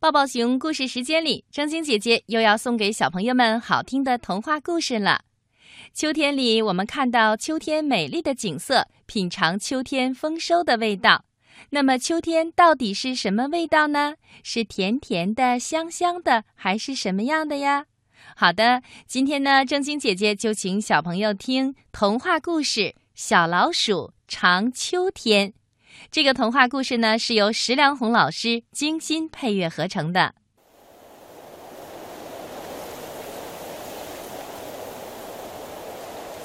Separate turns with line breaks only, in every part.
抱抱熊故事时间里，张晶姐姐又要送给小朋友们好听的童话故事了。秋天里，我们看到秋天美丽的景色，品尝秋天丰收的味道。那么，秋天到底是什么味道呢？是甜甜的、香香的，还是什么样的呀？好的，今天呢，正晶姐姐就请小朋友听童话故事《小老鼠尝秋天》。这个童话故事呢，是由石良红老师精心配乐合成的。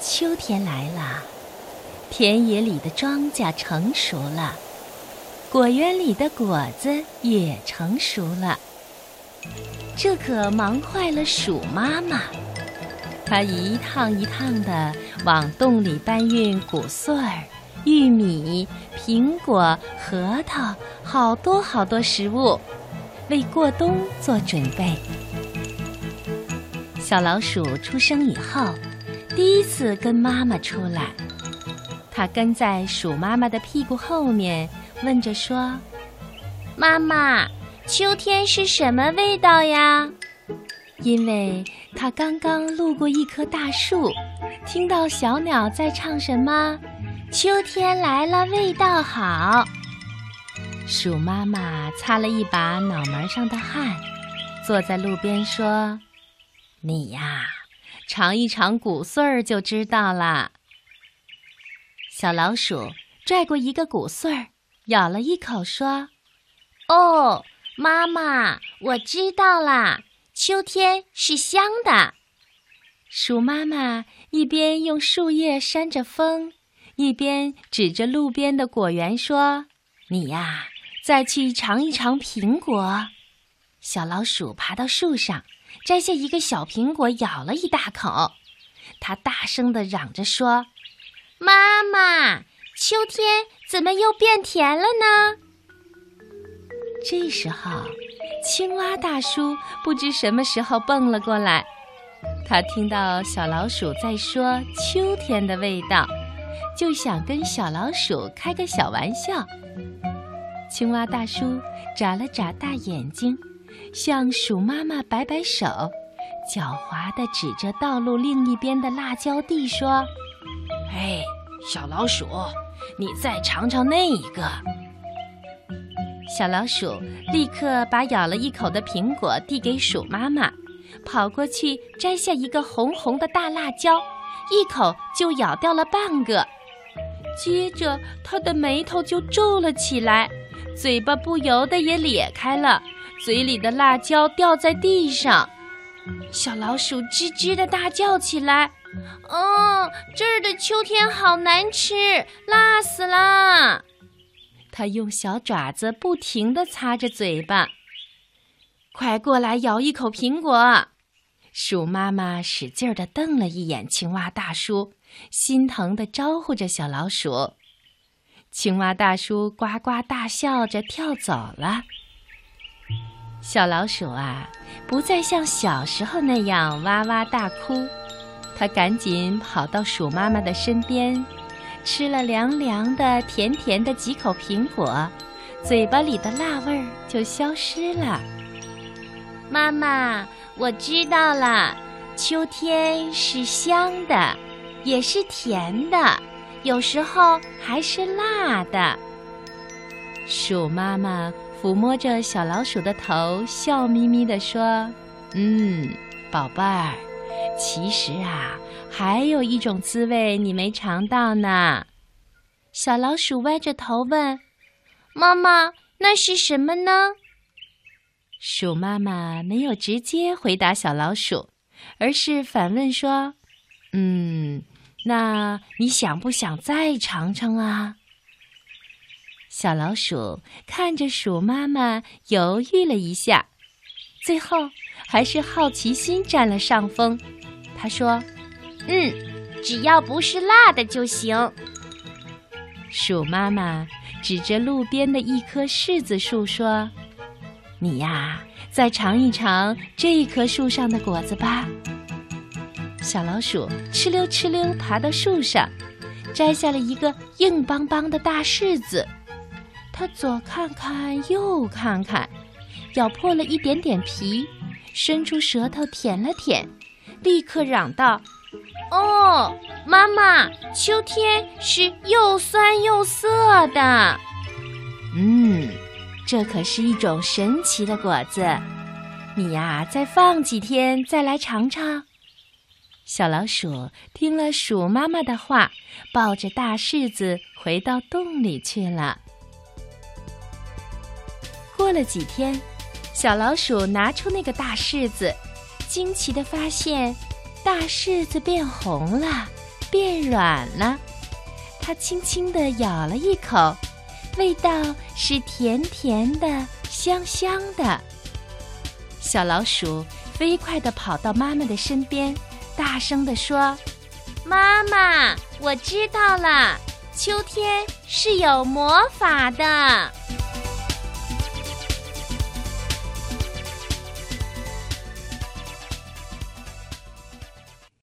秋天来了，田野里的庄稼成熟了，果园里的果子也成熟了。这可忙坏了鼠妈妈，它一趟一趟的往洞里搬运谷穗儿。玉米、苹果、核桃，好多好多食物，为过冬做准备。小老鼠出生以后，第一次跟妈妈出来，它跟在鼠妈妈的屁股后面，问着说：“
妈妈，秋天是什么味道呀？”
因为它刚刚路过一棵大树，听到小鸟在唱什么。
秋天来了，味道好。
鼠妈妈擦了一把脑门上的汗，坐在路边说：“你呀，尝一尝谷穗儿就知道了。”小老鼠拽过一个谷穗儿，咬了一口，说：“
哦，妈妈，我知道啦，秋天是香的。”
鼠妈妈一边用树叶扇着风。一边指着路边的果园说：“你呀，再去尝一尝苹果。”小老鼠爬到树上，摘下一个小苹果，咬了一大口。它大声地嚷着说：“
妈妈，秋天怎么又变甜了呢？”
这时候，青蛙大叔不知什么时候蹦了过来。他听到小老鼠在说秋天的味道。就想跟小老鼠开个小玩笑。青蛙大叔眨了眨大眼睛，向鼠妈妈摆摆手，狡猾地指着道路另一边的辣椒地说：“
哎，小老鼠，你再尝尝那一个。”
小老鼠立刻把咬了一口的苹果递给鼠妈妈，跑过去摘下一个红红的大辣椒，一口就咬掉了半个。接着，他的眉头就皱了起来，嘴巴不由得也咧开了，嘴里的辣椒掉在地上。小老鼠吱吱的大叫起来：“
哦，这儿的秋天好难吃，辣死啦！”
它用小爪子不停地擦着嘴巴。快过来咬一口苹果！鼠妈妈使劲儿地瞪了一眼青蛙大叔。心疼地招呼着小老鼠，青蛙大叔呱呱大笑着跳走了。小老鼠啊，不再像小时候那样哇哇大哭，它赶紧跑到鼠妈妈的身边，吃了凉凉的、甜甜的几口苹果，嘴巴里的辣味儿就消失了。
妈妈，我知道了，秋天是香的。也是甜的，有时候还是辣的。
鼠妈妈抚摸着小老鼠的头，笑眯眯地说：“嗯，宝贝儿，其实啊，还有一种滋味你没尝到呢。”
小老鼠歪着头问：“妈妈，那是什么呢？”
鼠妈妈没有直接回答小老鼠，而是反问说：“嗯。”那你想不想再尝尝啊？小老鼠看着鼠妈妈，犹豫了一下，最后还是好奇心占了上风。他说：“
嗯，只要不是辣的就行。”
鼠妈妈指着路边的一棵柿子树说：“你呀，再尝一尝这棵树上的果子吧。”小老鼠哧溜哧溜爬到树上，摘下了一个硬邦邦的大柿子。它左看看，右看看，咬破了一点点皮，伸出舌头舔了舔，立刻嚷道：“
哦，妈妈，秋天是又酸又涩的。”
这可是一种神奇的果子，你呀，再放几天再来尝尝。小老鼠听了鼠妈妈的话，抱着大柿子回到洞里去了。过了几天，小老鼠拿出那个大柿子，惊奇的发现，大柿子变红了，变软了。它轻轻地咬了一口，味道是甜甜的、香香的。小老鼠飞快地跑到妈妈的身边。大声地说：“
妈妈，我知道了，秋天是有魔法的。”